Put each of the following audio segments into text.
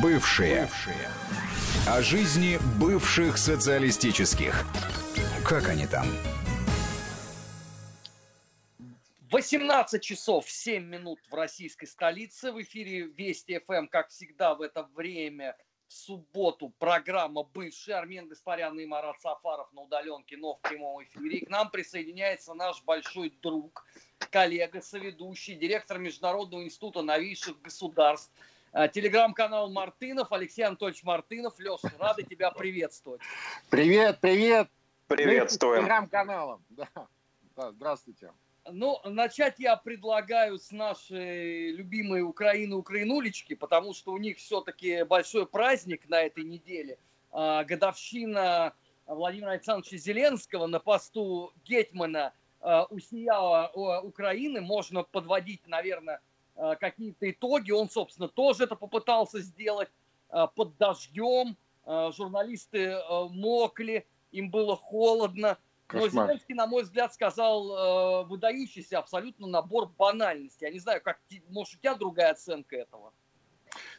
Бывшие. Бывшие. О жизни бывших социалистических. Как они там? 18 часов 7 минут в российской столице. В эфире Вести ФМ, как всегда, в это время в субботу программа «Бывший» Армен Гаспарян и Марат Сафаров на удаленке, но в прямом эфире. И к нам присоединяется наш большой друг, коллега, соведущий, директор Международного института новейших государств, телеграм-канал Мартынов, Алексей Анатольевич Мартынов. Леша, рады тебя приветствовать. Привет, привет. Приветствуем. Телеграм-каналом. Да. да, здравствуйте. Ну, начать я предлагаю с нашей любимой Украины Украинулечки, потому что у них все-таки большой праздник на этой неделе. А, годовщина Владимира Александровича Зеленского на посту Гетмана а, усияла Украины. Можно подводить, наверное, а, какие-то итоги. Он, собственно, тоже это попытался сделать под дождем. Журналисты мокли, им было холодно. Но Зеленский, на мой взгляд, сказал э, выдающийся абсолютно набор банальностей. Я не знаю, как, может, у тебя другая оценка этого?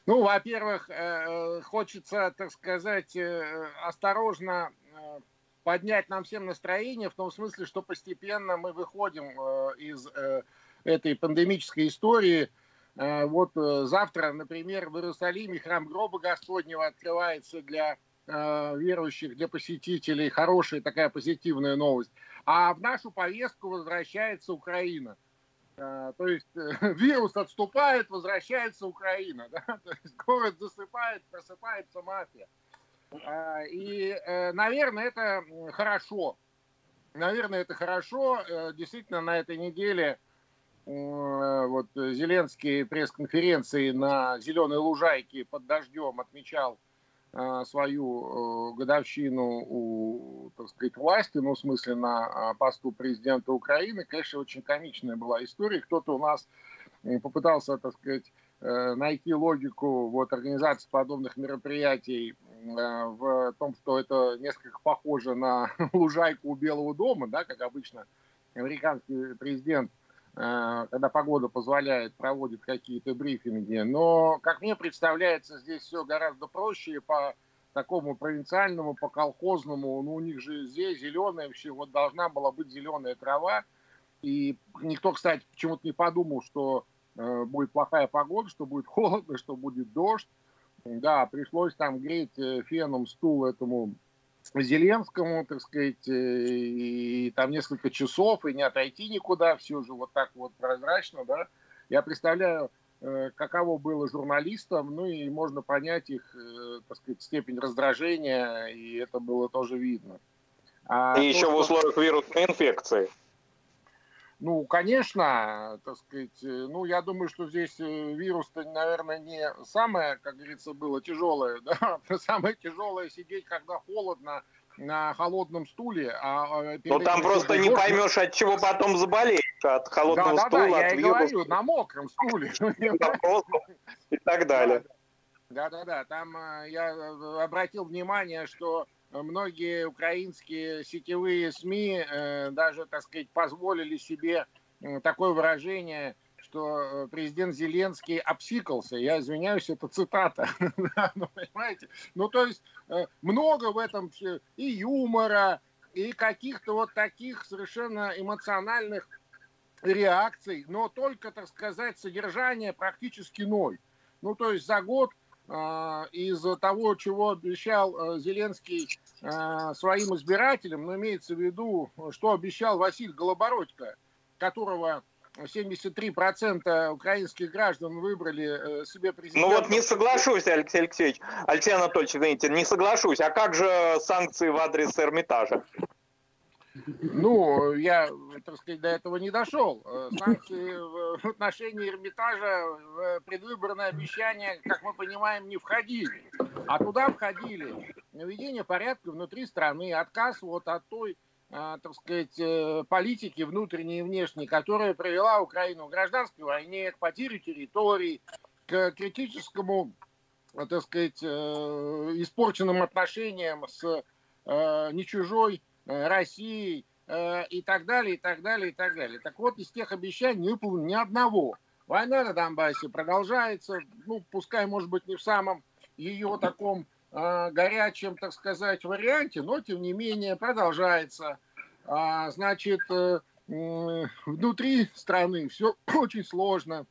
Ну, во-первых, э, хочется, так сказать, э, осторожно э, поднять нам всем настроение, в том смысле, что постепенно мы выходим э, из э, этой пандемической истории. Э, вот э, завтра, например, в Иерусалиме храм гроба Господнего открывается для Э, верующих, для посетителей хорошая такая позитивная новость. А в нашу повестку возвращается Украина. То есть вирус отступает, возвращается Украина. Да? То есть город засыпает, просыпается мафия. И, наверное, это хорошо. Наверное, это хорошо. Действительно, на этой неделе вот Зеленский пресс-конференции на Зеленой Лужайке под дождем отмечал а, свою э, годовщину у, так сказать, власти, ну, в смысле, на посту президента Украины, конечно, очень комичная была история. Кто-то у нас попытался, так сказать, э, найти логику вот, организации подобных мероприятий э, в том, что это несколько похоже на лужайку у Белого дома, да, как обычно американский президент Э, когда погода позволяет, проводит какие-то брифинги. Но, как мне представляется, здесь все гораздо проще по такому провинциальному, по колхозному. Ну, у них же здесь зеленая вообще, вот должна была быть зеленая трава. И никто, кстати, почему-то не подумал, что э, будет плохая погода, что будет холодно, что будет дождь. Да, пришлось там греть э, феном стул этому Зеленскому, так сказать, э, и, и там несколько часов, и не отойти никуда, все же вот так вот прозрачно, да. Я представляю, э, каково было журналистам, ну и можно понять их, э, так сказать, степень раздражения, и это было тоже видно. А и то, еще что... в условиях вирусной инфекции. Ну, конечно, так сказать, э, ну, я думаю, что здесь э, вирус-то, наверное, не самое, как говорится, было тяжелое, да, самое тяжелое сидеть, когда холодно, на холодном стуле. А, а ну там просто не поймешь, от чего потом заболеешь. От холодного да, стула, да, от я вируса. говорю, на мокром стуле. И так далее. Да-да-да, там э, я обратил внимание, что многие украинские сетевые СМИ э, даже, так сказать, позволили себе э, такое выражение, что э, президент Зеленский обсикался. Я извиняюсь, это цитата. ну, понимаете? Ну, то есть много в этом и юмора, и каких-то вот таких совершенно эмоциональных реакций, но только, так сказать, содержание практически ноль. Ну, то есть за год из того, чего обещал э, Зеленский э, своим избирателям, но имеется в виду, что обещал Василий Голобородько, которого 73% украинских граждан выбрали э, себе президента. Ну вот не соглашусь, Алексей Алексеевич, Алексей Анатольевич, извините, не соглашусь. А как же санкции в адрес Эрмитажа? Ну, я, так сказать, до этого не дошел. Э, санкции в отношении Эрмитажа в предвыборное обещание, как мы понимаем, не входили. А туда входили наведение порядка внутри страны, отказ вот от той, э, так сказать, э, политики внутренней и внешней, которая привела Украину к гражданской войне, к потере территорий, к критическому, так сказать, испорченным отношениям с не чужой Россией э, и так далее, и так далее, и так далее. Так вот, из тех обещаний не выполнено ни одного. Война на Донбассе продолжается, ну, пускай, может быть, не в самом ее таком э, горячем, так сказать, варианте, но тем не менее продолжается. А, значит, э, внутри страны все очень сложно.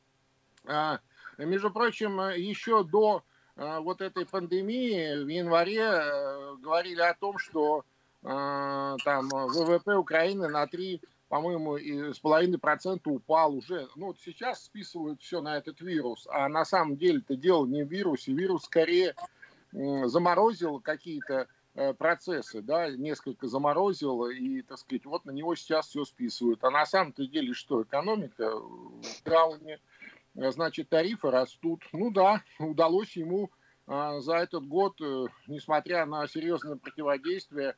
А, между прочим, еще до а, вот этой пандемии в январе э, говорили о том, что там ВВП Украины на 3, по-моему, с половиной процента упал уже. Ну, вот сейчас списывают все на этот вирус, а на самом деле это дело не в вирусе. Вирус скорее заморозил какие-то э, процессы, да, несколько заморозил, и, так сказать, вот на него сейчас все списывают. А на самом-то деле что, экономика в трауне, Э, значит, тарифы растут. Ну да, удалось ему а, за этот год, э, несмотря на серьезное противодействие,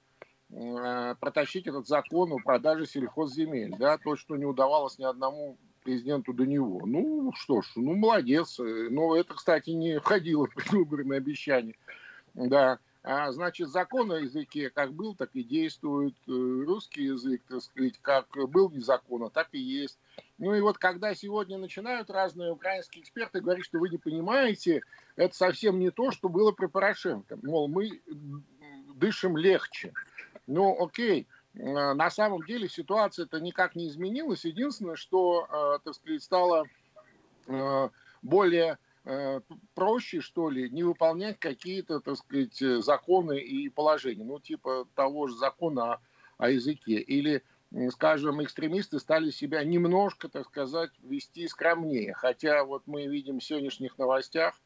протащить этот закон о продаже сельхозземель, да, то, что не удавалось ни одному президенту до него. Ну, что ж, ну, молодец. Но это, кстати, не входило в предвыборные обещания. Да. А, значит, закон о языке как был, так и действует. Русский язык, так сказать, как был незаконно, так и есть. Ну и вот когда сегодня начинают разные украинские эксперты говорить, что вы не понимаете, это совсем не то, что было при Порошенко. Мол, мы дышим легче. Ну, окей, э, на самом деле ситуация-то никак не изменилась. Единственное, что, э, так сказать, стало э, более проще, что ли, не выполнять какие-то, так сказать, законы и положения. Ну, типа того же закона о, языке. Или скажем, экстремисты стали себя немножко, так сказать, вести скромнее. Хотя вот мы видим в сегодняшних новостях,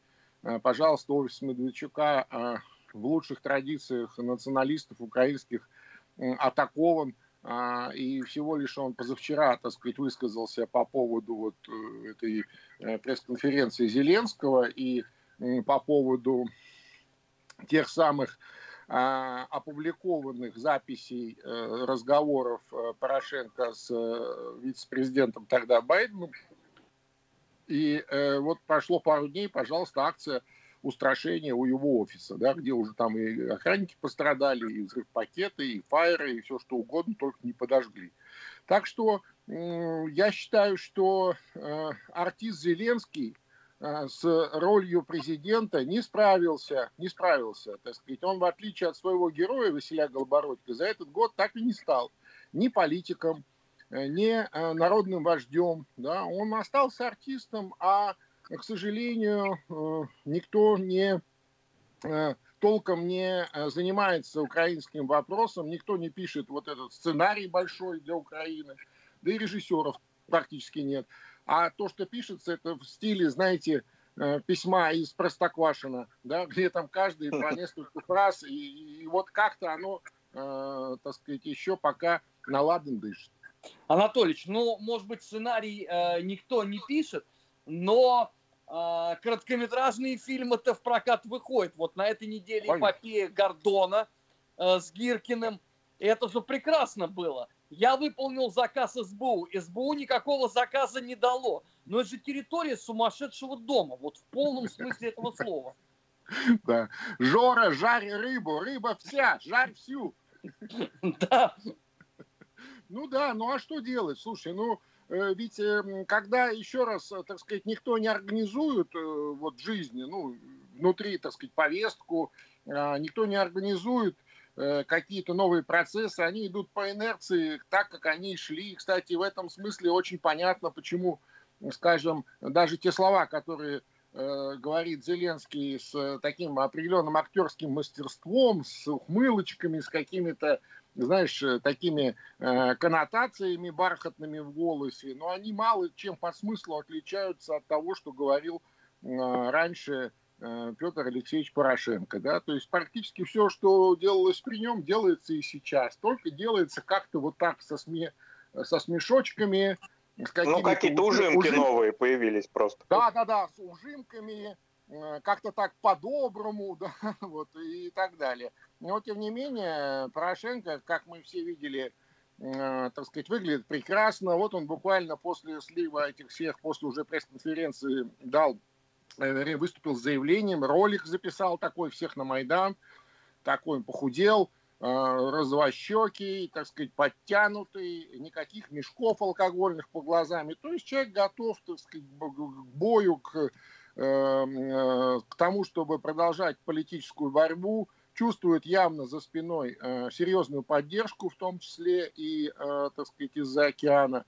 пожалуйста, офис Медведчука э, в лучших традициях националистов украинских атакован, э, и всего лишь он позавчера, так сказать, высказался по поводу вот этой пресс-конференции Зеленского и по поводу тех самых а, опубликованных записей э, разговоров э, Порошенко с э, вице-президентом тогда Байденом. И вот прошло пару дней, пожалуйста, акция устрашения у его офиса, да, где уже там и охранники пострадали, и взрыв пакеты, и фаеры, и все что угодно, только не подожгли. Так что я считаю, что артист Зеленский Э, с ролью президента не справился, не справился, так сказать. Он, в отличие от своего героя Василия Голобородько, за этот год так и не стал ни политиком, э, ни э, народным вождем. Да? Он остался артистом, а, к сожалению, никто не толком не занимается украинским вопросом, никто не пишет вот этот сценарий большой для Украины, да и режиссеров практически нет. А то, что пишется, это в стиле, знаете, э, письма из Простоквашина, да, где там каждый по несколько фраз, и, и вот как-то оно, э, так сказать, еще пока наладан дышит. Анатолич, ну, может быть, сценарий э, никто не пишет, но э, короткометражные фильмы-то в прокат выходят. Вот на этой неделе Понятно. эпопея Гордона э, с Гиркиным. Это же прекрасно было. Я выполнил заказ СБУ. СБУ никакого заказа не дало. Но это же территория сумасшедшего дома. Вот в полном смысле этого слова. Да. Жора, жарь рыбу. Рыба вся. Жарь всю. Да. Ну да, ну а что делать? Слушай, ну ведь э, когда еще раз, так сказать, никто не организует э, вот жизни, ну, внутри, так сказать, повестку, а, никто не организует Э, какие-то новые процессы, они идут по инерции так, как они шли. Кстати, в этом смысле очень понятно, почему, скажем, даже те слова, которые э, говорит Зеленский с таким определенным актерским мастерством, с ухмылочками, с какими-то, знаешь, такими э, коннотациями бархатными в голосе, но они мало чем по смыслу отличаются от того, что говорил э, раньше Э, Петр Алексеевич Порошенко. Да? То есть практически все, что делалось при нем, делается и сейчас. Только делается как-то вот так со, сме... со смешочками. С ну, какие-то ужимки ужим... новые появились просто. Да, да, да, с ужимками, э, как-то так по-доброму, да, вот, и так далее. Но, тем не менее, Порошенко, как мы все видели, э, так сказать, выглядит прекрасно. Вот он буквально после слива этих всех, после уже пресс-конференции дал Э, выступил с заявлением, ролик записал такой, всех на Майдан, такой он похудел, э, развощекий, так сказать, подтянутый, никаких мешков алкогольных по глазам. То есть человек готов, так сказать, к бою, к к тому, чтобы продолжать политическую борьбу, чувствует явно за спиной серьезную поддержку, в том числе и, так сказать, из-за океана.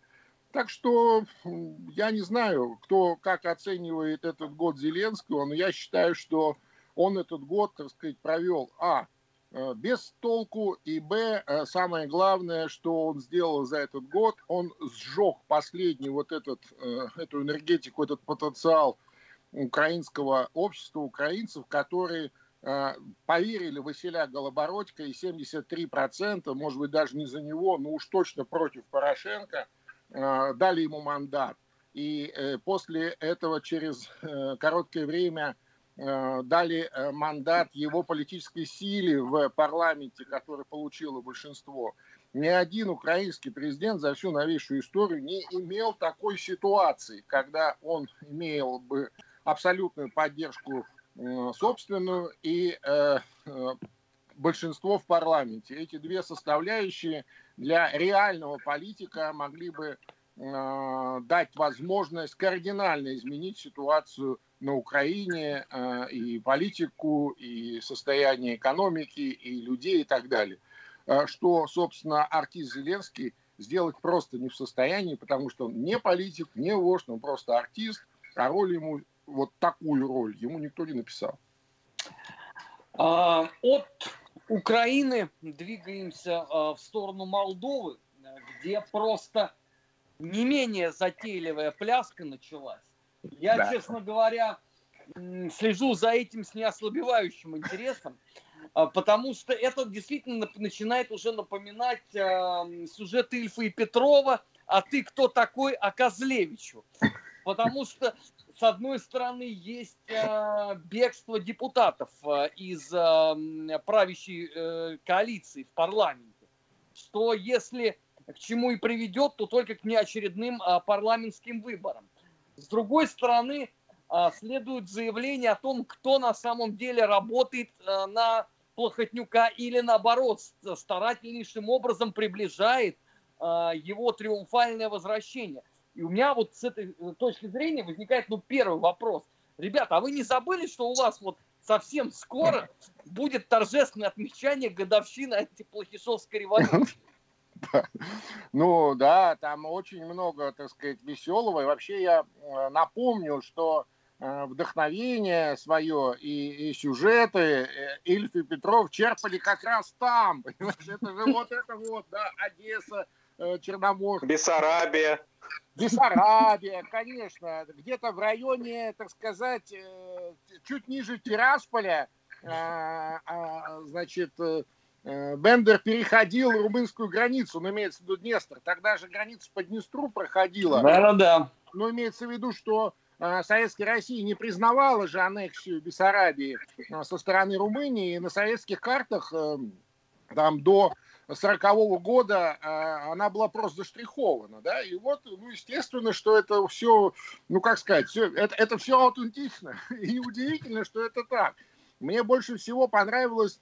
Так что я не знаю, кто как оценивает этот год Зеленского, но я считаю, что он этот год, так сказать, провел, а, э, без толку, и, б, э, самое главное, что он сделал за этот год, он сжег последний вот этот, э, эту энергетику, этот потенциал украинского общества, украинцев, которые поверили в Василя Голобородько, и 73%, может быть, даже не за него, но уж точно против Порошенко – Э, дали ему мандат. И э, после этого через э, короткое время дали мандат его политической силе в парламенте, который получило большинство. Ни один украинский президент за всю новейшую историю не имел такой ситуации, когда он имел бы абсолютную поддержку собственную и большинство в парламенте. Эти две составляющие для реального политика могли бы э, дать возможность кардинально изменить ситуацию на Украине э, и политику, и состояние экономики, и людей и так далее. Э, что, собственно, артист Зеленский сделать просто не в состоянии, потому что он не политик, не вождь, он просто артист, а роль ему, вот такую роль, ему никто не написал. А, от Украины двигаемся в сторону Молдовы, где просто не менее затейливая пляска началась. Я, да. честно говоря, слежу за этим с неослабевающим интересом, потому что это действительно начинает уже напоминать сюжет Ильфа и Петрова «А ты кто такой?» о Козлевичу. Потому что с одной стороны, есть э, бегство депутатов э, из э, правящей э, коалиции в парламенте, что если к чему и приведет, то только к неочередным э, парламентским выборам. С другой стороны, э, следует заявление о том, кто на самом деле работает э, на Плохотнюка или наоборот старательнейшим образом приближает э, его триумфальное возвращение. И у меня вот с этой э, точки зрения возникает, ну, первый вопрос. Ребята, а вы не забыли, что у вас вот совсем скоро будет торжественное отмечание годовщины антиплохишовской революции? Ну да, там очень много, так сказать, веселого. И вообще я э, напомню, что э, вдохновение свое и, и сюжеты Ильф и Петров черпали как раз там. Понимаешь, это же вот это вот, да, Одесса, Черноморск. Бессарабия. Бессарабия, конечно, где-то в районе, так сказать, э, чуть ниже Тирасполя, э, а, значит, э, Бендер переходил румынскую границу, но имеется в виду Днестр. Тогда же граница по Днестру проходила. Да, да. Но имеется в виду, что Советская Россия не признавала же аннексию Бессарабии со стороны Румынии. И на советских картах там до 40 года а, она была просто заштрихована, да, и вот, ну, естественно, что это все, ну, как сказать, все, это, это все аутентично, и удивительно, что это так. Мне больше всего понравилось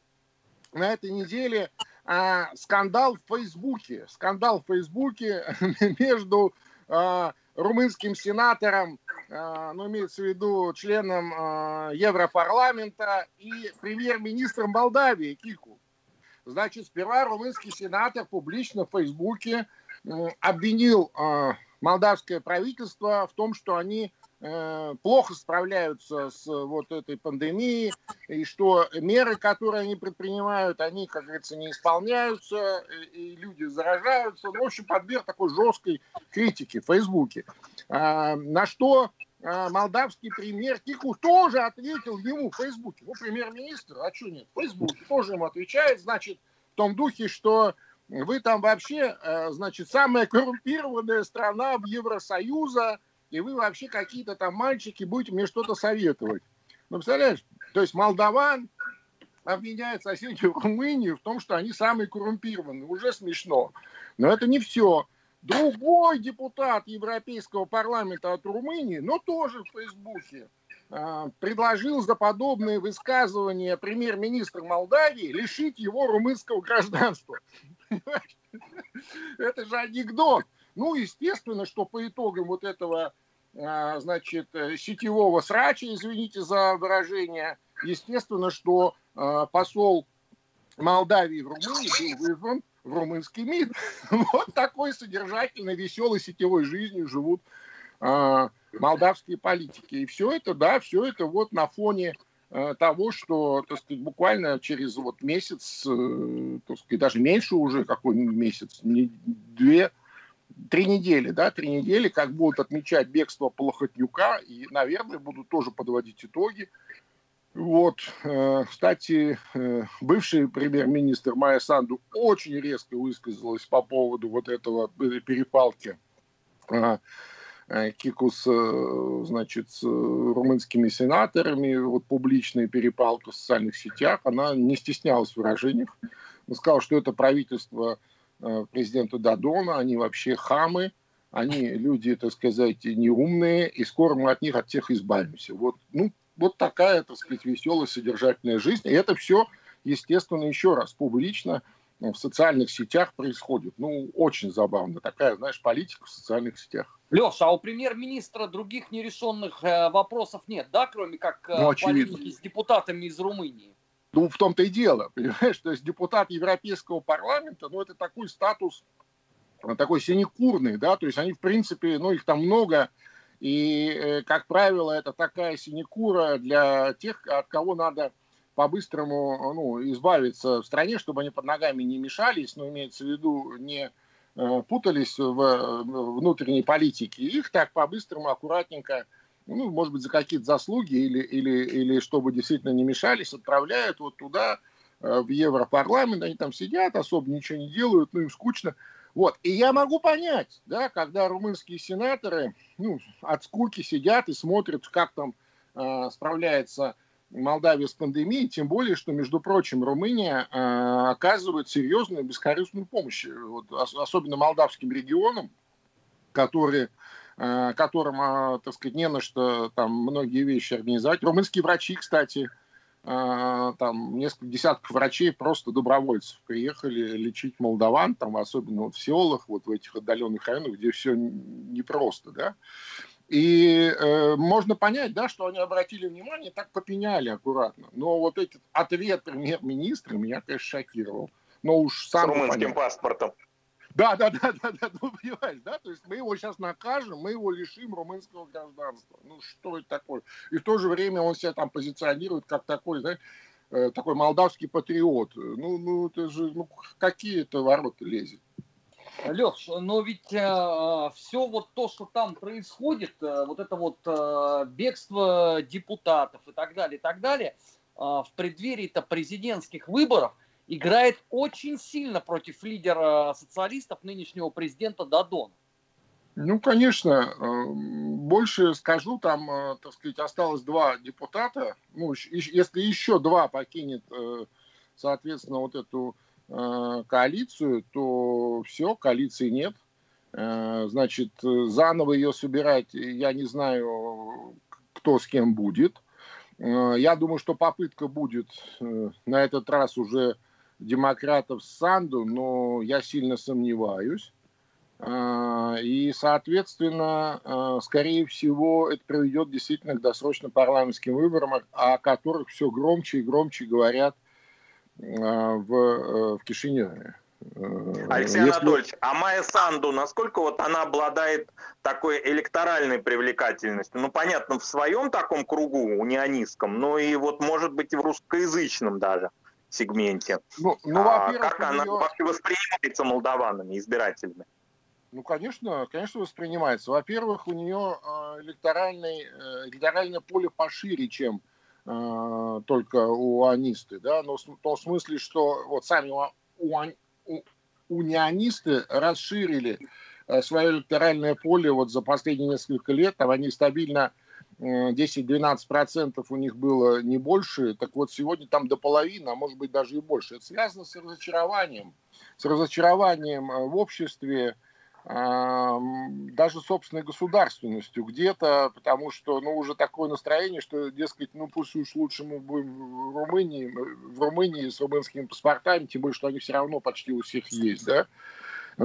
на этой неделе а, скандал в Фейсбуке, скандал в Фейсбуке между а, румынским сенатором, а, ну, имеется в виду членом а, Европарламента и премьер-министром Молдавии Кику. Значит, сперва румынский сенатор публично в Фейсбуке обвинил а, молдавское правительство в том, что они э, плохо справляются с вот этой пандемией, и что меры, которые они предпринимают, они, как говорится, не исполняются, и люди заражаются. Ну, в общем, подверг такой жесткой критике в Фейсбуке. А, на что молдавский премьер Кику тоже ответил ему в Фейсбуке. Ну, премьер-министр, а что нет? В Фейсбуке тоже ему отвечает, значит, в том духе, что вы там вообще, э, значит, самая коррумпированная страна в Евросоюза, и вы вообще какие-то там мальчики будете мне что-то советовать. Ну, представляешь? То есть молдаван обвиняет соседнюю Румынию в том, что они самые коррумпированные. Уже смешно. Но это не все. Другой депутат Европейского парламента от Румынии, но тоже в Фейсбуке, а, предложил за подобные высказывания премьер-министра Молдавии лишить его румынского гражданства. Это же анекдот. Ну, естественно, что по итогам вот этого значит, сетевого срача, извините за выражение. Естественно, что посол Молдавии в Румынии был вызван в румынский МИД. Вот такой содержательной, веселой сетевой жизнью живут молдавские политики. И все это, да, все это вот на фоне Э, того, что, так сказать, буквально через вот месяц, э, так сказать, даже меньше уже, какой месяц, не две, три недели, да, три недели, как будут отмечать бегство Полохотнюка, и, наверное, будут тоже подводить итоги. Вот, э, кстати, бывший премьер-министр Майя Санду очень резко высказалась по поводу вот этого перепалки Э, Кикус, э, значит, с румынскими сенаторами, вот публичная перепалка в социальных сетях, она не стеснялась в выражениях. Она сказала, что это правительство э, президента Дадона, они вообще хамы, они люди, так сказать, неумные, и скоро мы от них, от всех избавимся. Вот, ну, вот такая, так сказать, веселая, содержательная жизнь. И это все, естественно, еще раз публично в социальных сетях происходит. Ну, очень забавно. Такая, знаешь, политика в социальных сетях. Леша, а у премьер-министра других нерешенных э, вопросов нет, да, кроме как э, ну, полемики с депутатами из Румынии? Ну, в том-то и дело, понимаешь, то есть депутат Европейского парламента, ну, это такой статус, такой синекурный, да, то есть они, в принципе, ну, их там много, и, как правило, это такая синекура для тех, от кого надо по-быстрому ну, избавиться в стране, чтобы они под ногами не мешались, но имеется в виду не Э, путались в внутренней политике. Их так по-быстрому, аккуратненько, ну, может быть, за какие-то заслуги или, или, или чтобы действительно не мешались, отправляют вот туда, э, в Европарламент, они там сидят, особо ничего не делают, ну, им скучно. Вот. И я могу понять, да, когда румынские сенаторы ну, от скуки сидят и смотрят, как там э, справляется Молдавии с пандемией, тем более, что, между прочим, Румыния э, оказывает серьезную бескорыстную помощь, вот, особенно молдавским регионам, которые, э, которым, э, так сказать, не на что там многие вещи организовать. Румынские врачи, кстати, э, там несколько десятков врачей просто добровольцев приехали лечить молдаван, там особенно вот в селах, вот в этих отдаленных районах, где все непросто, да. И э, можно понять, да, что они обратили внимание, так попеняли аккуратно. Но вот этот ответ премьер-министра меня, конечно, шокировал. Но уж сам С румынским понятно. паспортом. Да, да, да, да, да, ну, понимаешь, да, то есть мы его сейчас накажем, мы его лишим румынского гражданства. Ну, что это такое? И в то же время он себя там позиционирует как такой, знаешь, э, такой молдавский патриот. Ну, ну, это же, ну, какие это ворота лезет? Леш, но ведь э, все вот то, что там происходит, э, вот это вот э, бегство депутатов и так далее, и так далее, э, в преддверии-то президентских выборов играет очень сильно против лидера социалистов, нынешнего президента Дадона. Ну, конечно, э, больше скажу, там, э, так сказать, осталось два депутата, ну, если еще два покинет, э, соответственно, вот эту Э, коалицию, то все, коалиции нет. Значит, заново ее собирать, я не знаю, кто с кем будет. Я думаю, что попытка будет на этот раз уже демократов Санду, но я сильно сомневаюсь. И, соответственно, скорее всего, это приведет действительно к досрочным парламентским выборам, о которых все громче и громче говорят – а, в, э, в Кишиневе. Э, Алексей Если... Анатольевич, а Майя Санду, насколько вот она обладает такой электоральной привлекательностью? Ну, понятно, в своем таком кругу, унионистском, но и вот, может быть, и в русскоязычном даже сегменте. Ну, ну а как она нее... вообще воспринимается молдаванами, избирателями? Ну, конечно, конечно воспринимается. Во-первых, у нее э, электоральный, электоральное поле пошире, чем э, только уанисты, да, но в том смысле, что вот сами уан, у, унионисты расширили э, свое электоральное поле вот за последние несколько лет, там они стабильно 10-12% у них было не больше, так вот сегодня там до половины, а может быть даже и больше. Это связано с разочарованием, с разочарованием э, в обществе, даже собственной государственностью где-то, потому что, ну, уже такое настроение, что, дескать, ну, пусть уж лучше мы будем в Румынии, в Румынии с румынскими паспортами, тем более, что они все равно почти у всех есть, да,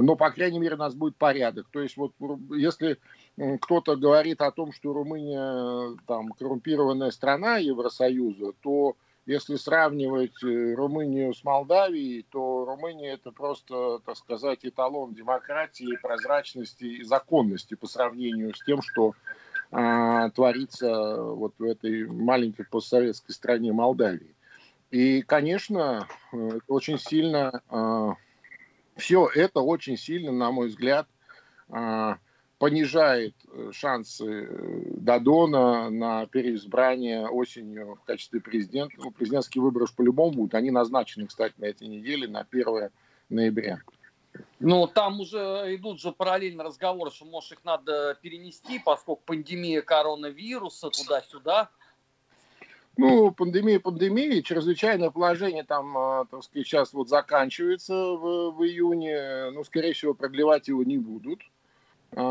но, по крайней мере, у нас будет порядок. То есть вот если кто-то говорит о том, что Румыния там коррумпированная страна Евросоюза, то если сравнивать э, Румынию с Молдавией, то Румыния это просто, так сказать, эталон демократии, прозрачности и законности по сравнению с тем, что а, творится вот в этой маленькой постсоветской стране Молдавии. И, конечно, э, очень сильно, а, все это очень сильно, на мой взгляд, а, понижает э, шансы э, Дадона на переизбрание осенью в качестве президента. Ну, президентские выборы по-любому будут. Они назначены, кстати, на этой неделе, на 1 ноября. Ну, там уже идут же параллельно разговоры, что, может, их надо перенести, поскольку пандемия коронавируса туда-сюда. Ну, пандемия, пандемия, чрезвычайное положение там, а, так сказать, сейчас вот заканчивается в, в июне. Ну, скорее всего, продлевать его не будут. А,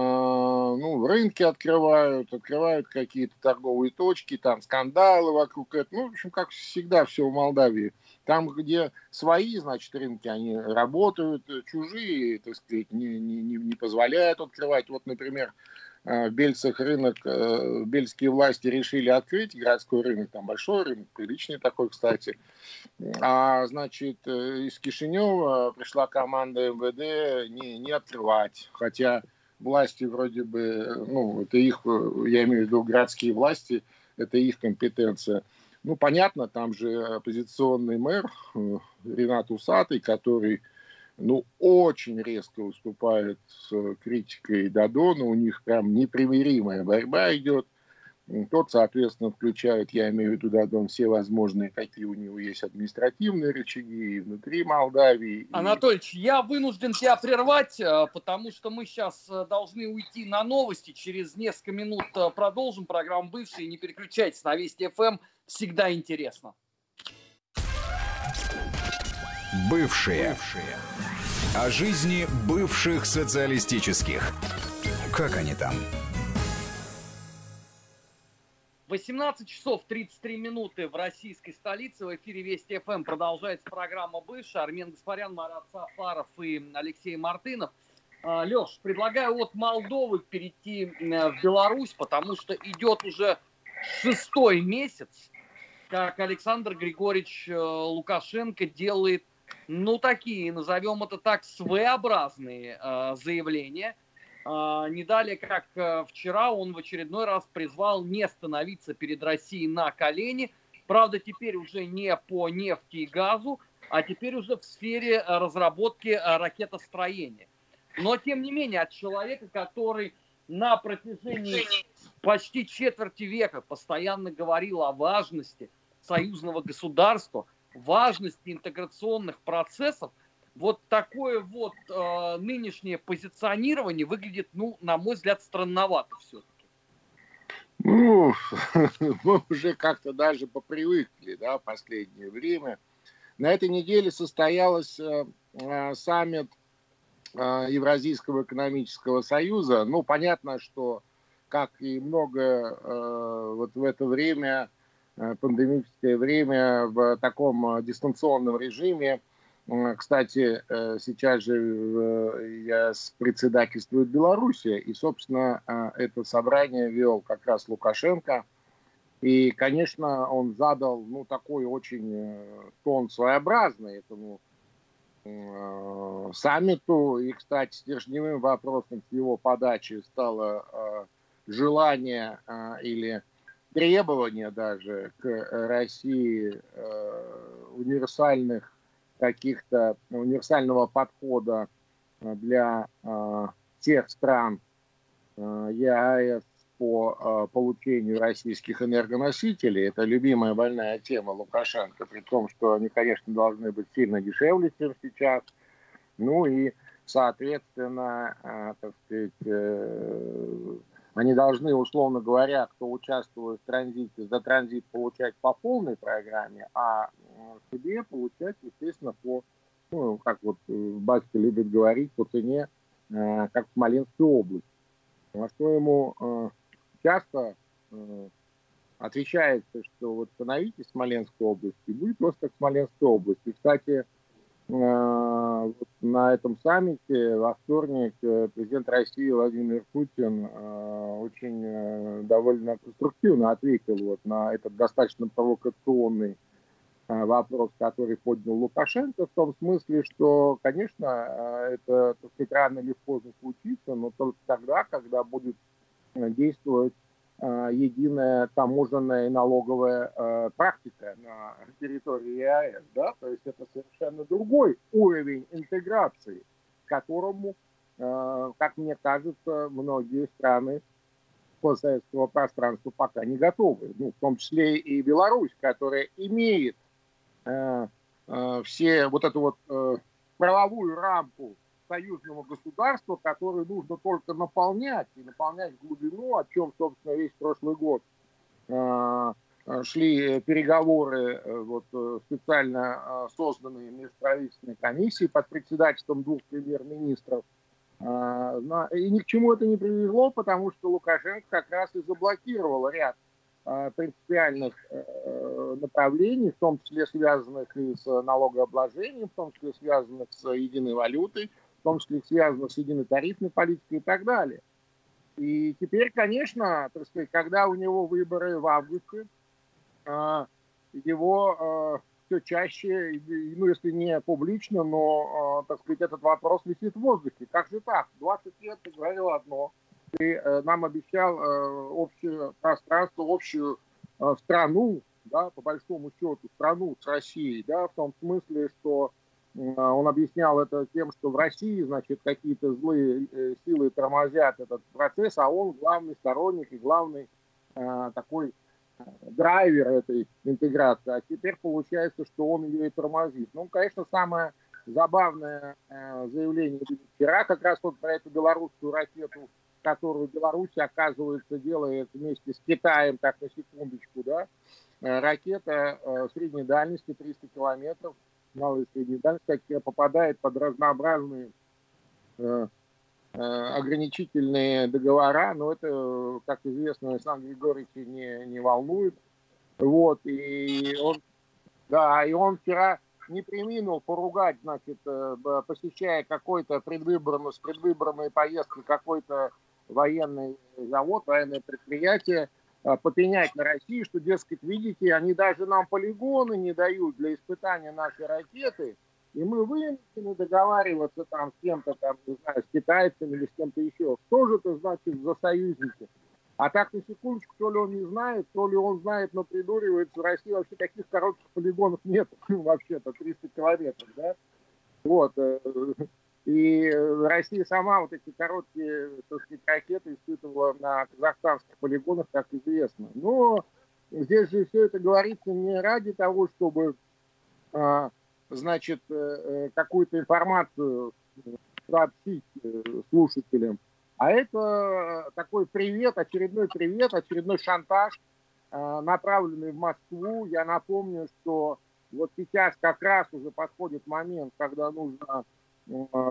ну, рынки открывают, открывают какие-то торговые точки, там скандалы вокруг этого. Ну, в общем, как всегда все в Молдавии. Там, где свои, значит, рынки, они работают, чужие, так сказать, не, не, не позволяют открывать. Вот, например, в Бельцах рынок, э, бельские власти решили открыть городской рынок, там большой рынок, приличный такой, кстати. А, значит, э, из Кишинева пришла команда МВД не, не открывать, хотя власти вроде бы, ну, это их, я имею в виду городские власти, это их компетенция. Ну, понятно, там же оппозиционный мэр э, Ренат Усатый, который, ну, очень резко уступает с критикой Дадона, у них прям непримиримая борьба идет. Тот, соответственно, включает, я имею в виду Дадон, все возможные, какие у него есть административные рычаги внутри Молдавии. И... я вынужден тебя прервать, э, потому что мы сейчас э, должны уйти на новости. Через несколько минут э, продолжим программу «Бывшие». Не переключайтесь на Вести ФМ. Всегда интересно. Бывшие. Бывшие. О жизни бывших социалистических. Как они там? 18 часов 33 минуты в российской столице. В эфире Вести ФМ продолжается программа «Бывшая». Армен Гаспарян, Марат Сафаров и Алексей Мартынов. А, Леш, предлагаю от Молдовы перейти в Беларусь, потому что идет уже шестой месяц, как Александр Григорьевич э, Лукашенко делает, ну, такие, назовем это так, своеобразные э, заявления – а, не далее, как э, вчера, он в очередной раз призвал не становиться перед Россией на колени. Правда, теперь уже не по нефти и газу, а теперь уже в сфере э, разработки э, ракетостроения. Но, тем не менее, от человека, который на протяжении почти четверти века постоянно говорил о важности союзного государства, важности интеграционных процессов – вот такое вот э, нынешнее позиционирование выглядит, ну, на мой взгляд, странновато все-таки. Ну, мы уже как-то даже попривыкли, да, в последнее время. На этой неделе состоялся э, э, саммит э, Евразийского экономического союза. Ну, понятно, что, как и много э, вот в это время, пандемическое время, в таком э, дистанционном режиме, кстати, э, сейчас же э, я председательствую Беларуси, и, собственно, э, это собрание вел как раз Лукашенко. И, конечно, он задал, ну, такой очень тон своеобразный этому саммиту. И, кстати, стержневым вопросом с его подачи стало желание или требование даже к России универсальных каких-то универсального подхода э, для э, тех стран э, ЕАЭС по э, получению российских энергоносителей. Это любимая больная тема Лукашенко, при том, что они, конечно, должны быть сильно дешевле, чем сейчас. Ну и, соответственно, э, так сказать, э, они должны, условно говоря, кто участвует в транзите, за транзит получать по полной программе, а себе получать, естественно, по, ну, как вот э, Батька любит говорить, по цене, э, как в Смоленской области. На что ему э, часто отвечается, что вот становитесь Смоленской области, будет просто как Смоленской области. Кстати, вот на этом саммите во вторник президент России Владимир Путин очень довольно конструктивно ответил вот на этот достаточно провокационный вопрос, который поднял Лукашенко, в том смысле, что, конечно, это, так сказать, рано или поздно случится, но только тогда, когда будет действовать Э, единая таможенная и налоговая э, практика на территории ЕАЭС. Да? То есть это совершенно другой уровень интеграции, к которому, э, как мне кажется, многие страны постсоветского пространства пока не готовы. Ну, в том числе и Беларусь, которая имеет э, э, все вот эту вот э, правовую рамку союзного государства, которое нужно только наполнять, и наполнять глубину, о чем, собственно, весь прошлый год а, а, шли переговоры э, вот, э, специально созданные межправительственной комиссии под председательством двух премьер-министров. И ни к чему это не привело, потому что Лукашенко как раз и заблокировал ряд принципиальных э, направлений, в том числе связанных и с налогообложением, в том числе связанных с единой валютой, том числе связано с единой тарифной политикой и так далее. И теперь, конечно, так сказать, когда у него выборы в августе, а, его а, все чаще, ну, если не публично, но, а, так сказать, этот вопрос висит в воздухе. Как же так? 20 лет ты говорил одно, ты э, нам обещал э, общее пространство, общую э, страну, да, по большому счету, страну с Россией, да, в том смысле, что он объяснял это тем, что в России, значит, какие-то злые э, силы тормозят этот процесс, а он главный сторонник и главный э, такой э, драйвер этой интеграции. А теперь получается, что он ее и тормозит. Ну, конечно, самое забавное э, заявление вчера как раз вот про эту белорусскую ракету, которую Беларусь, оказывается, делает вместе с Китаем, так на секундочку, да, ракета средней дальности 300 километров, малой и средней дальности, попадает под разнообразные э, э, ограничительные договора, но это, как известно, Александр Григорьевич не, не волнует. Вот, и он, да, и он вчера не приминул поругать, значит, э, посещая какой-то предвыборный, с предвыборной поездкой какой-то военный завод, военное предприятие, попенять на Россию, что, дескать, видите, они даже нам полигоны не дают для испытания нашей ракеты, и мы вынуждены договариваться там с кем-то, там, не знаю, с китайцами или с кем-то еще. Что же это значит за союзники? А так, на секундочку, то ли он не знает, то ли он знает, но придуривается. В России вообще таких коротких полигонов нет, вообще-то, 300 километров, да? Вот. Э, и Россия сама вот эти короткие так сказать, ракеты испытывала на казахстанских полигонах, как известно. Но здесь же все это говорится не ради того, чтобы а, значит, э, э, какую-то информацию сообщить э, слушателям, а это такой привет, очередной привет, очередной шантаж, направленный в Москву. Я напомню, что вот сейчас как раз уже подходит момент, когда нужно Э,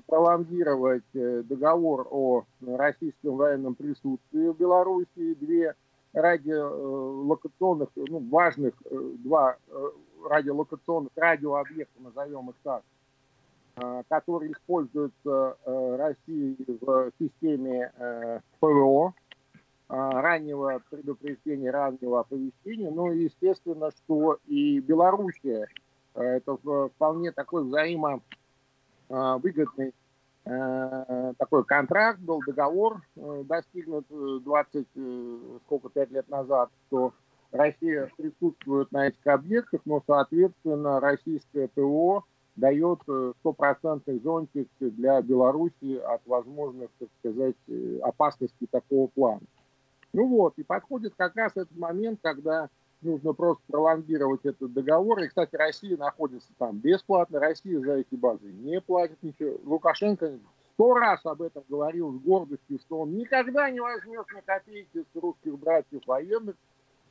пролонгировать э, договор о российском военном присутствии в Беларуси. Две радиолокационных, ну, важных, э, два радиолокационных радиообъекта, назовем их так, которые используются Россией в системе ПВО, раннего предупреждения, раннего оповещения. Ну и естественно, что и Белоруссия, это вполне такой взаимо Э, выгодный э, такой контракт был, договор э, достигнут 20, сколько, 5 лет назад, что Россия присутствует на этих объектах, но, соответственно, российское ПВО дает стопроцентный зонтик для Беларуси от возможных, так сказать, опасностей такого плана. Ну вот, и подходит как раз этот момент, когда нужно просто пролонгировать этот договор. И, кстати, Россия находится там бесплатно, Россия за эти базы не платит ничего. Лукашенко сто раз об этом говорил с гордостью, что он никогда не возьмет на копейки с русских братьев военных,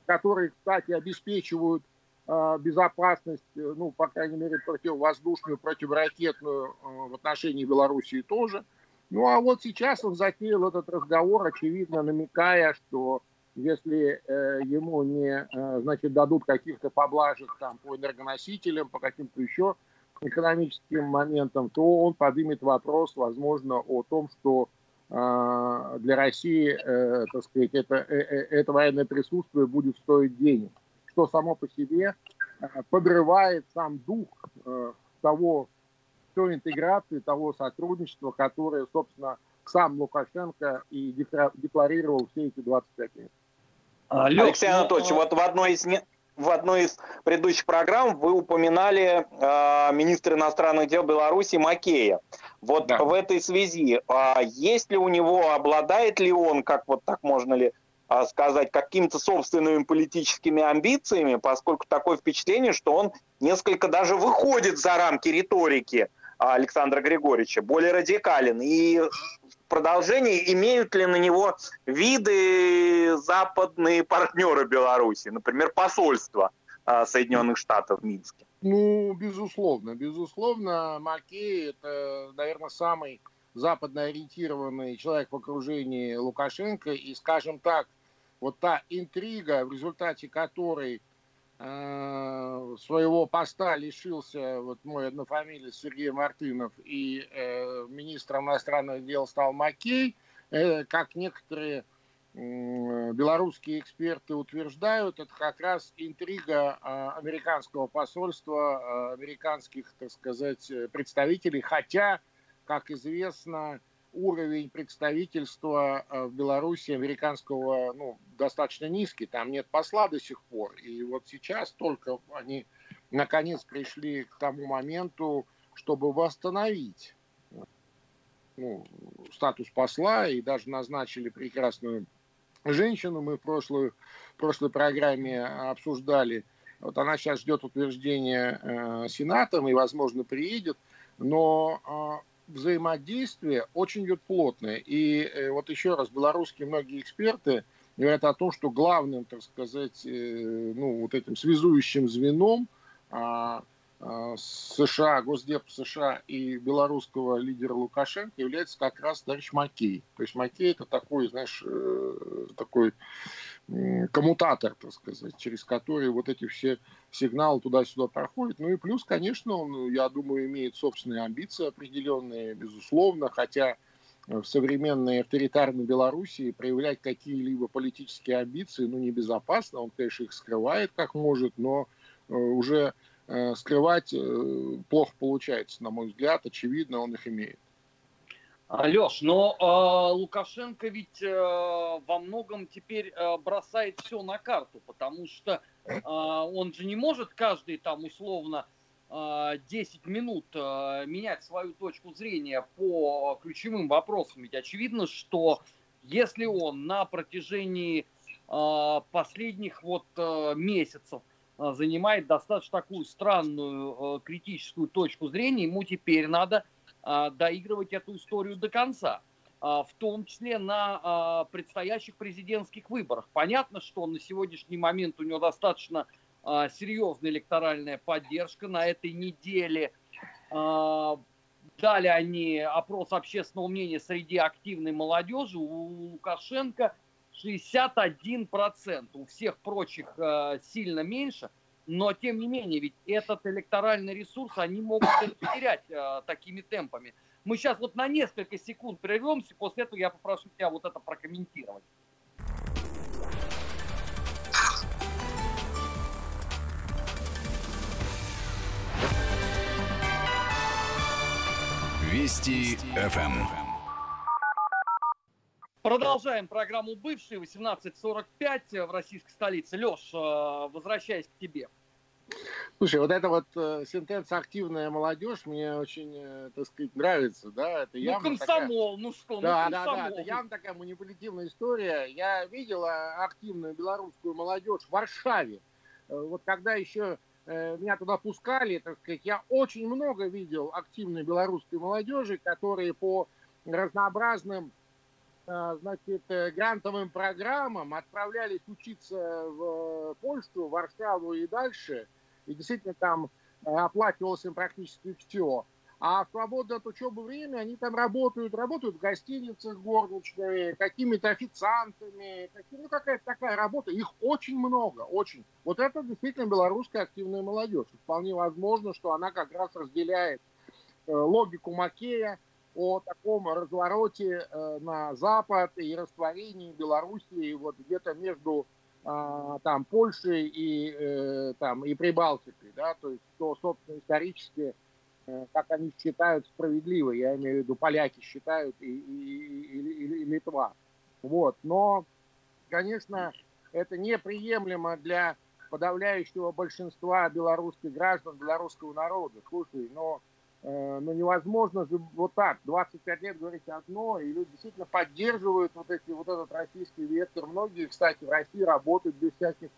которые, кстати, обеспечивают э, безопасность, ну, по крайней мере, противовоздушную, противоракетную э, в отношении Белоруссии тоже. Ну, а вот сейчас он затеял этот разговор, очевидно, намекая, что если э, ему не, э, значит, дадут каких-то поблажек там по энергоносителям, по каким-то еще экономическим моментом, то он поднимет вопрос, возможно, о том, что э, для России, э, так сказать, это, э, э это военное присутствие будет стоить денег, что само по себе э, подрывает сам дух э, того, той интеграции, того сотрудничества, которое, собственно, сам Лукашенко и декларировал все эти 25 лет. Алексей Анатольевич, ну, вот в одной из в одной из предыдущих программ вы упоминали э, министра иностранных дел Беларуси Макея. Вот да. в этой связи, э, есть ли у него, обладает ли он, как вот так можно ли э, сказать, какими-то собственными политическими амбициями, поскольку такое впечатление, что он несколько даже выходит за рамки риторики Александра Григорьевича, более радикален. И продолжение, имеют ли на него виды западные партнеры Беларуси, например, посольство а, Соединенных Штатов в Минске? Ну, безусловно, безусловно, Макей это, наверное, самый западно ориентированный человек в окружении Лукашенко, и, скажем так, вот та интрига, в результате которой своего поста лишился вот мой однофамилец Сергей Мартынов и э, министром иностранных дел стал Макей, э, как некоторые э, белорусские эксперты утверждают, это как раз интрига э, американского посольства, э, американских, так сказать, представителей, хотя, как известно, уровень представительства э, в Беларуси американского ну, достаточно низкий, там нет посла до сих пор. И вот сейчас только они наконец пришли к тому моменту, чтобы восстановить ну, статус посла и даже назначили прекрасную женщину. Мы в прошлой, в прошлой программе обсуждали. Вот она сейчас ждет утверждения э, Сенатом и, возможно, приедет. Но э, взаимодействие очень идет плотное. И э, вот еще раз, белорусские многие эксперты говорят о том, что главным, так сказать, э, ну, вот этим связующим звеном а, а, США, Госдеп США и белорусского лидера Лукашенко является как раз товарищ Макей. То есть Макей это такой, знаешь, э, такой коммутатор, так сказать, через который вот эти все сигналы туда-сюда проходят. Ну и плюс, конечно, он, я думаю, имеет собственные амбиции определенные, безусловно, хотя в современной авторитарной Белоруссии проявлять какие-либо политические амбиции, ну, небезопасно. Он, конечно, их скрывает как может, но э, уже э, скрывать э, плохо получается, на мой взгляд. Очевидно, он их имеет. Леш, но э, Лукашенко ведь э, во многом теперь э, бросает все на карту, потому что э, он же не может каждый там условно э, 10 минут э, менять свою точку зрения по ключевым вопросам. Ведь очевидно, что если он на протяжении э, последних вот э, месяцев э, занимает достаточно такую странную э, критическую точку зрения, ему теперь надо а, доигрывать эту историю до конца, а, в том числе на а, предстоящих президентских выборах. Понятно, что на сегодняшний момент у него достаточно серьезная электоральная поддержка. На этой неделе дали они опрос общественного мнения среди активной молодежи. У Лукашенко 61%, у всех прочих сильно меньше – но, тем не менее, ведь этот электоральный ресурс они могут потерять э, такими темпами. Мы сейчас вот на несколько секунд прервемся, после этого я попрошу тебя вот это прокомментировать. Вести ФМ. Продолжаем программу «Бывшие» 18.45 в российской столице. Леш, э, возвращаясь к тебе. Слушай, вот эта вот э, сентенция «активная молодежь» мне очень, э, так сказать, нравится, да, это ну, комсомол, такая... ну что, да, ну, да, да, это явно такая манипулятивная история. Я видел активную белорусскую молодежь в Варшаве, э, вот когда еще э, меня туда пускали, так сказать, я очень много видел активной белорусской молодежи, которые по разнообразным Э, значит, э, грантовым программам отправлялись учиться в Польшу, в Варшаву и дальше. И действительно там э, оплачивалось им практически все. а в свободное от учебы время они там работают, работают в гостиницах горничные, какими-то официантами, какие, ну какая-то такая работа. Их очень много, очень. Вот это действительно белорусская активная молодежь. Вполне возможно, что она как раз разделяет э, логику Макея о таком развороте э, на Запад и растворении Белоруссии вот где-то между э, там Польшей и э, там и Прибалтикой, да, то есть что, собственно, исторически Э, как они считают справедливо, я имею в виду поляки считают и, и, и, и Литва. Вот. Но, конечно, это неприемлемо для подавляющего большинства белорусских граждан, белорусского народа. Слушай, но, но невозможно же вот так, 25 лет говорить одно, и люди действительно поддерживают вот, эти, вот этот российский вектор. Многие, кстати, в России работают без всяких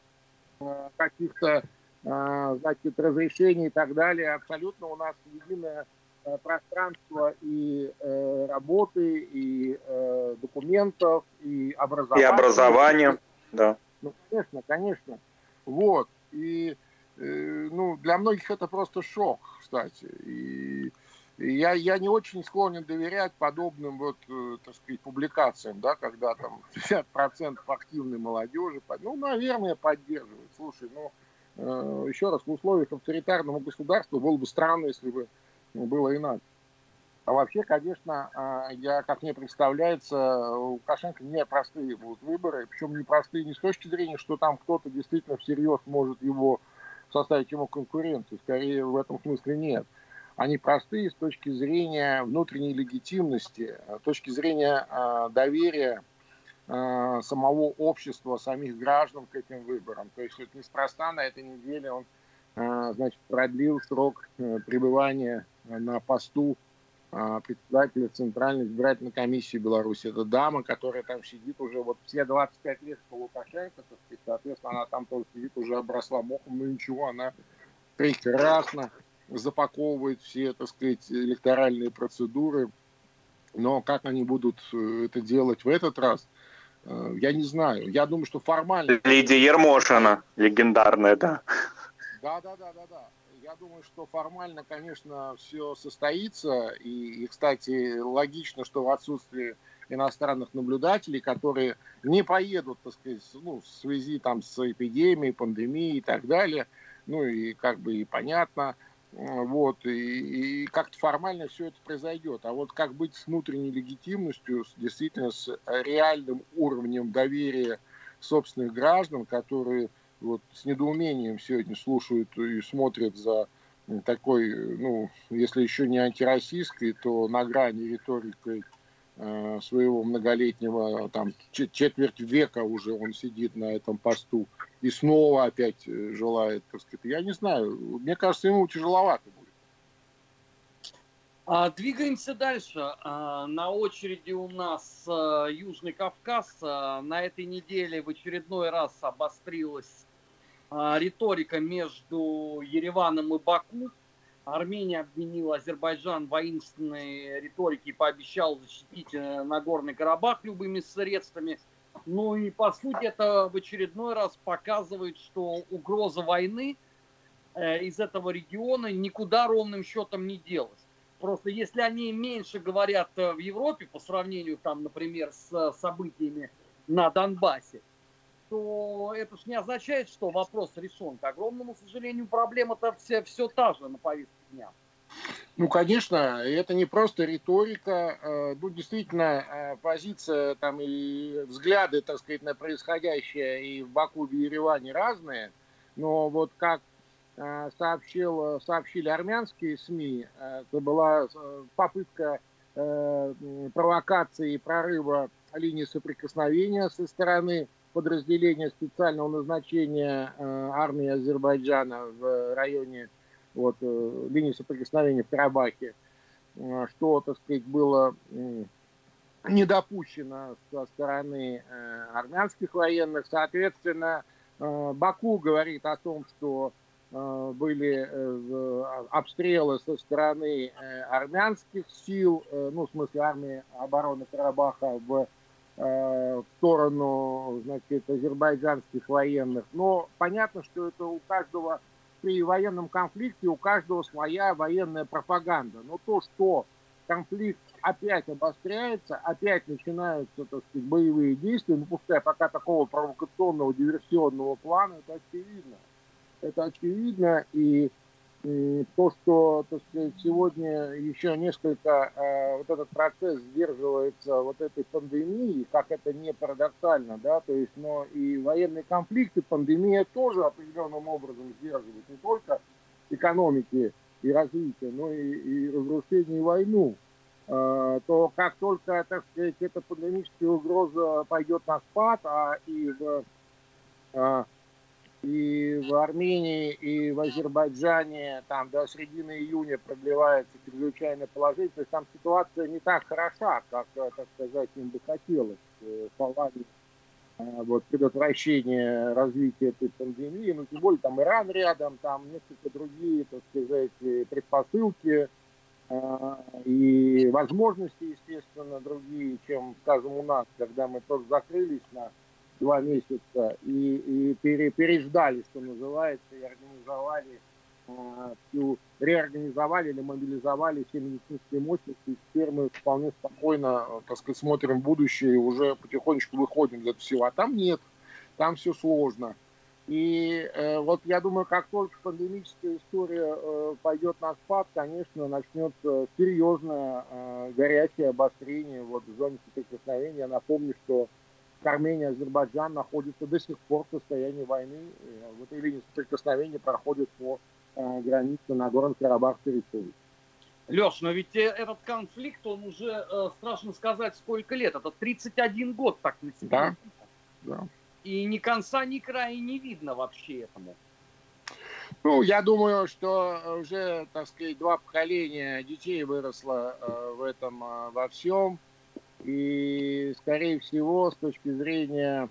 э, каких-то а, значит, разрешений и так далее. Абсолютно у нас единое э, пространство и э, работы, и э, документов, и образования. И образование, да. Ну, конечно, конечно. Вот. И ну, для многих это просто шок, кстати. И, я, я не очень склонен доверять подобным вот, так сказать, публикациям, да, когда там 50% активной молодежи, ну, наверное, поддерживают. Слушай, ну, Э, еще раз, в условиях авторитарного государства было бы странно, если бы ну, было иначе. А вообще, конечно, а, я, как мне представляется, у Лукашенко непростые будут выборы, причем непростые не с точки зрения, что там кто-то действительно всерьез может его составить ему конкуренцию, скорее в этом смысле нет. Они простые с точки зрения внутренней легитимности, с точки зрения а, доверия Э, самого общества, самих граждан к этим выборам. То есть вот неспроста на этой неделе он э, значит, продлил срок э, пребывания на посту председателя Центральной избирательной комиссии Беларуси. Это дама, которая там сидит уже вот все 25 лет по Лукашенко, так сказать, соответственно, она там тоже сидит, уже обросла мохом, но ничего, она прекрасно запаковывает все, так сказать, электоральные процедуры. Но как они будут это делать в этот раз – Э, я не знаю. Я думаю, что формально... Лидия Ермошина, легендарная, да. Да, да, да, да, да. Я думаю, что формально, конечно, все состоится. И, и, кстати, логично, что в отсутствии иностранных наблюдателей, которые не поедут, так сказать, ну, в связи там с эпидемией, пандемией и так далее, ну и как бы и понятно, вот, и, и как-то формально все это произойдет. А вот как быть с внутренней легитимностью, с, действительно с реальным уровнем доверия собственных граждан, которые вот с недоумением сегодня слушают и смотрят за такой, ну, если еще не антироссийской, то на грани риторикой э, своего многолетнего, там, четверть века уже он сидит на этом посту и снова опять э, желает, так сказать. Я не знаю, мне кажется, ему тяжеловато будет. А, двигаемся дальше. А, на очереди у нас а, Южный Кавказ. А, на этой неделе в очередной раз обострилась риторика между Ереваном и Баку. Армения обвинила Азербайджан в воинственной риторике и пообещала защитить э, Нагорный Карабах любыми средствами – ну и по сути это в очередной раз показывает, что угроза войны э, из этого региона никуда ровным счетом не делась. Просто если они меньше говорят э, в Европе по сравнению, там, например, с событиями на Донбассе, то это ж не означает, что вопрос решен. К огромному сожалению, проблема-то все, все та же на повестке дня. Ну, конечно, это не просто риторика, э, ну, действительно, э, позиция там и взгляды, так сказать, на происходящее и в Баку, и в Ереване разные, но вот как э, сообщил, сообщили армянские СМИ, это была попытка провокации и прорыва линии соприкосновения со стороны подразделения специального назначения армии Азербайджана в районе вот, э, линии соприкосновения в Карабахе, э, что, так сказать, было не допущено со стороны э, армянских военных. Соответственно, Баку говорит о том, что были обстрелы со стороны армянских сил, ну, в смысле армии обороны Карабаха в, в сторону, значит, азербайджанских военных. Но понятно, что это у каждого при военном конфликте у каждого своя военная пропаганда. Но то, что конфликт опять обостряется, опять начинаются, так сказать, боевые действия, ну, пускай пока такого провокационного, диверсионного плана, это очевидно. Это очевидно, и то, что так сказать, сегодня еще несколько э, вот этот процесс сдерживается вот этой пандемией, как это не парадоксально, да, то есть, но и военные конфликты, пандемия тоже определенным образом сдерживает не только экономики и развитие, но и, и разрушение и войну, э, то как только, так сказать, эта пандемическая угроза пойдет на спад, а и в э, и в Армении, и в Азербайджане там до середины июня продлевается чрезвычайное положение. То есть там ситуация не так хороша, как, э, так сказать, им бы хотелось э, в э, вот, предотвращения развития этой пандемии. Ну, тем более там Иран рядом, там несколько другие, так сказать, предпосылки и возможности, естественно, другие, чем, скажем, у нас, когда мы тоже закрылись на два месяца и, и пере, переждали, что называется, и организовали э, всю, реорганизовали или мобилизовали все медицинские мощности, и теперь мы вполне спокойно, так сказать, смотрим будущее и уже потихонечку выходим из этого всего. А там нет, там все сложно. И э, вот я думаю, как только пандемическая история э, пойдет на спад, конечно, начнется серьезное э, горячее обострение вот, в зоне соприкосновения. Напомню, что Армения, Азербайджан находятся до сих пор в состоянии войны. Э, вот этой линии соприкосновения проходит по э, границе Нагорно-Карабах территории. Леш, но ведь э, этот конфликт, он уже, страшно сказать, сколько лет. Это 31 год так на себя. Да, да. И ни конца, ни края не видно вообще этому. Ну, я думаю, что уже, так сказать, два поколения детей выросло в этом во всем. И, скорее всего, с точки зрения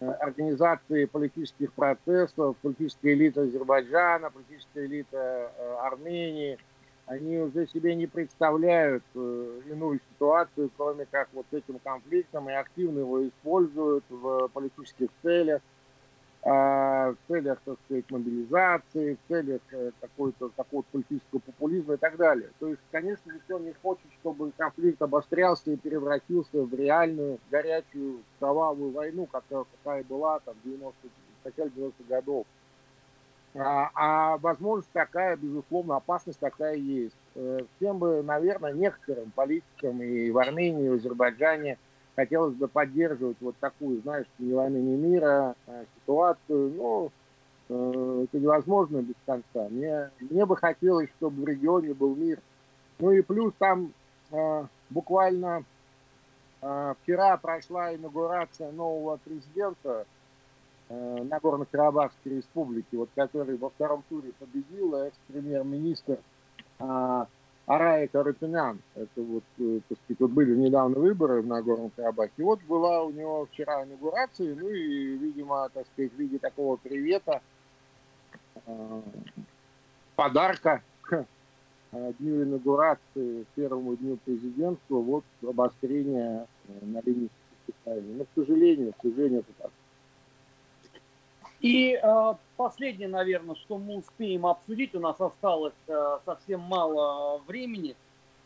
э, организации политических процессов, политическая элита Азербайджана, политическая элита э, Армении, они уже себе не представляют э, иную ситуацию, кроме как вот этим конфликтом, и активно его используют в политических целях. А, в целях, так сказать, мобилизации, в целях э, какой-то такого политического популизма и так далее. То есть, конечно, никто не хочет, чтобы конфликт обострялся и превратился в реальную горячую кровавую войну, какая, какая была там в 90 в начале 90-х годов. А, а возможность такая, безусловно, опасность такая есть. Э, всем бы, наверное, некоторым политикам и в Армении, и в Азербайджане – хотелось бы поддерживать вот такую, знаешь, ни войны, ни мира э, ситуацию, э, это невозможно без конца. Мне, мне бы хотелось, чтобы в регионе был мир. Ну и плюс там э, буквально э, вчера прошла инаугурация нового президента э, Нагорно-Карабахской республики, вот который во втором туре победил, экс-премьер-министр э, Арая Карутюнян, это вот, э, так сказать, вот были недавно выборы в Нагорном Карабахе, вот была у него вчера инаугурация, ну и, видимо, так сказать, в виде такого привета, э, подарка к э, дню инаугурации, первому дню президентства, вот обострение на линии соприкосновения. Но, к сожалению, к сожалению, это так. И э, последнее, наверное, что мы успеем обсудить, у нас осталось э, совсем мало времени.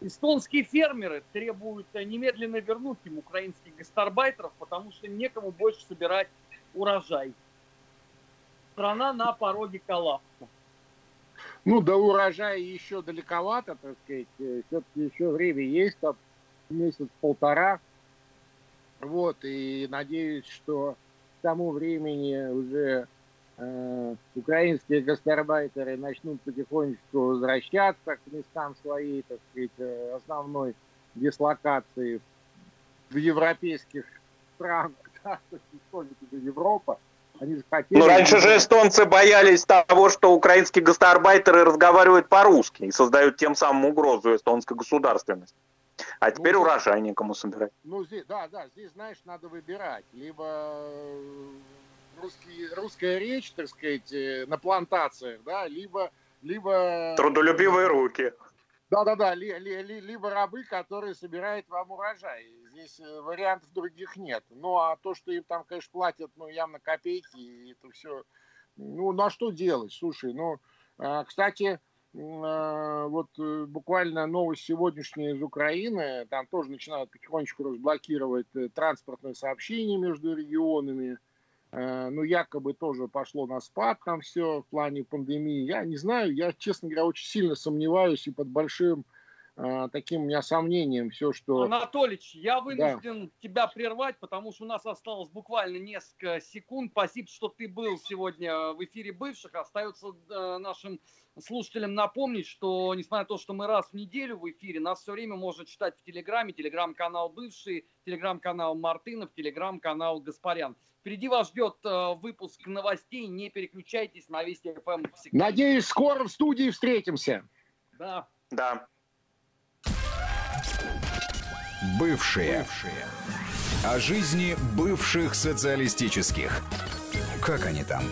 Эстонские фермеры требуют э, немедленно вернуть им украинских гастарбайтеров, потому что некому больше собирать урожай. Страна на пороге коллапса. Ну, до урожая еще далековато, так сказать. Э, Все-таки еще время есть, там месяц-полтора. Вот, и надеюсь, что тому времени уже э, украинские гастарбайтеры начнут потихонечку возвращаться к местам своей, так сказать, э, основной дислокации в европейских странах, да, то есть это Европа. Они хотели... Ну, раньше же эстонцы боялись того, что украинские гастарбайтеры разговаривают по-русски и создают тем самым угрозу эстонской государственности. А теперь ну, урожай некому собирать. Ну, здесь, да, да, здесь, знаешь, надо выбирать. Либо э, русский, русская речь, так сказать, э, на плантациях, да, либо... либо... Трудолюбивые руки. Да-да-да, ли, ли, ли, либо рабы, которые собирают вам урожай. Здесь э, вариантов других нет. Ну, а то, что им там, конечно, платят, ну, явно копейки, и это все Ну, на что делать? Слушай, ну, а, кстати, вот э, буквально новость сегодняшняя из Украины, там тоже начинают потихонечку разблокировать э, транспортные сообщения между регионами, э, ну, якобы тоже пошло на спад там все в плане пандемии. Я не знаю, я, честно говоря, очень сильно сомневаюсь и под большим а, таким у меня сомнением все, что... Анатолич, я вынужден да. тебя прервать, потому что у нас осталось буквально несколько секунд. Спасибо, что ты был сегодня в эфире бывших. Остается э, нашим слушателям напомнить, что несмотря на то, что мы раз в неделю в эфире, нас все время можно читать в Телеграме, Телеграм-канал Бывший, Телеграм-канал Мартынов, Телеграм-канал Гаспарян. Впереди вас ждет э, выпуск новостей, не переключайтесь на Вести ФМ. Надеюсь, скоро в студии встретимся. Да. Да. Бывшие. Бывшие. О жизни бывших социалистических. Как они там?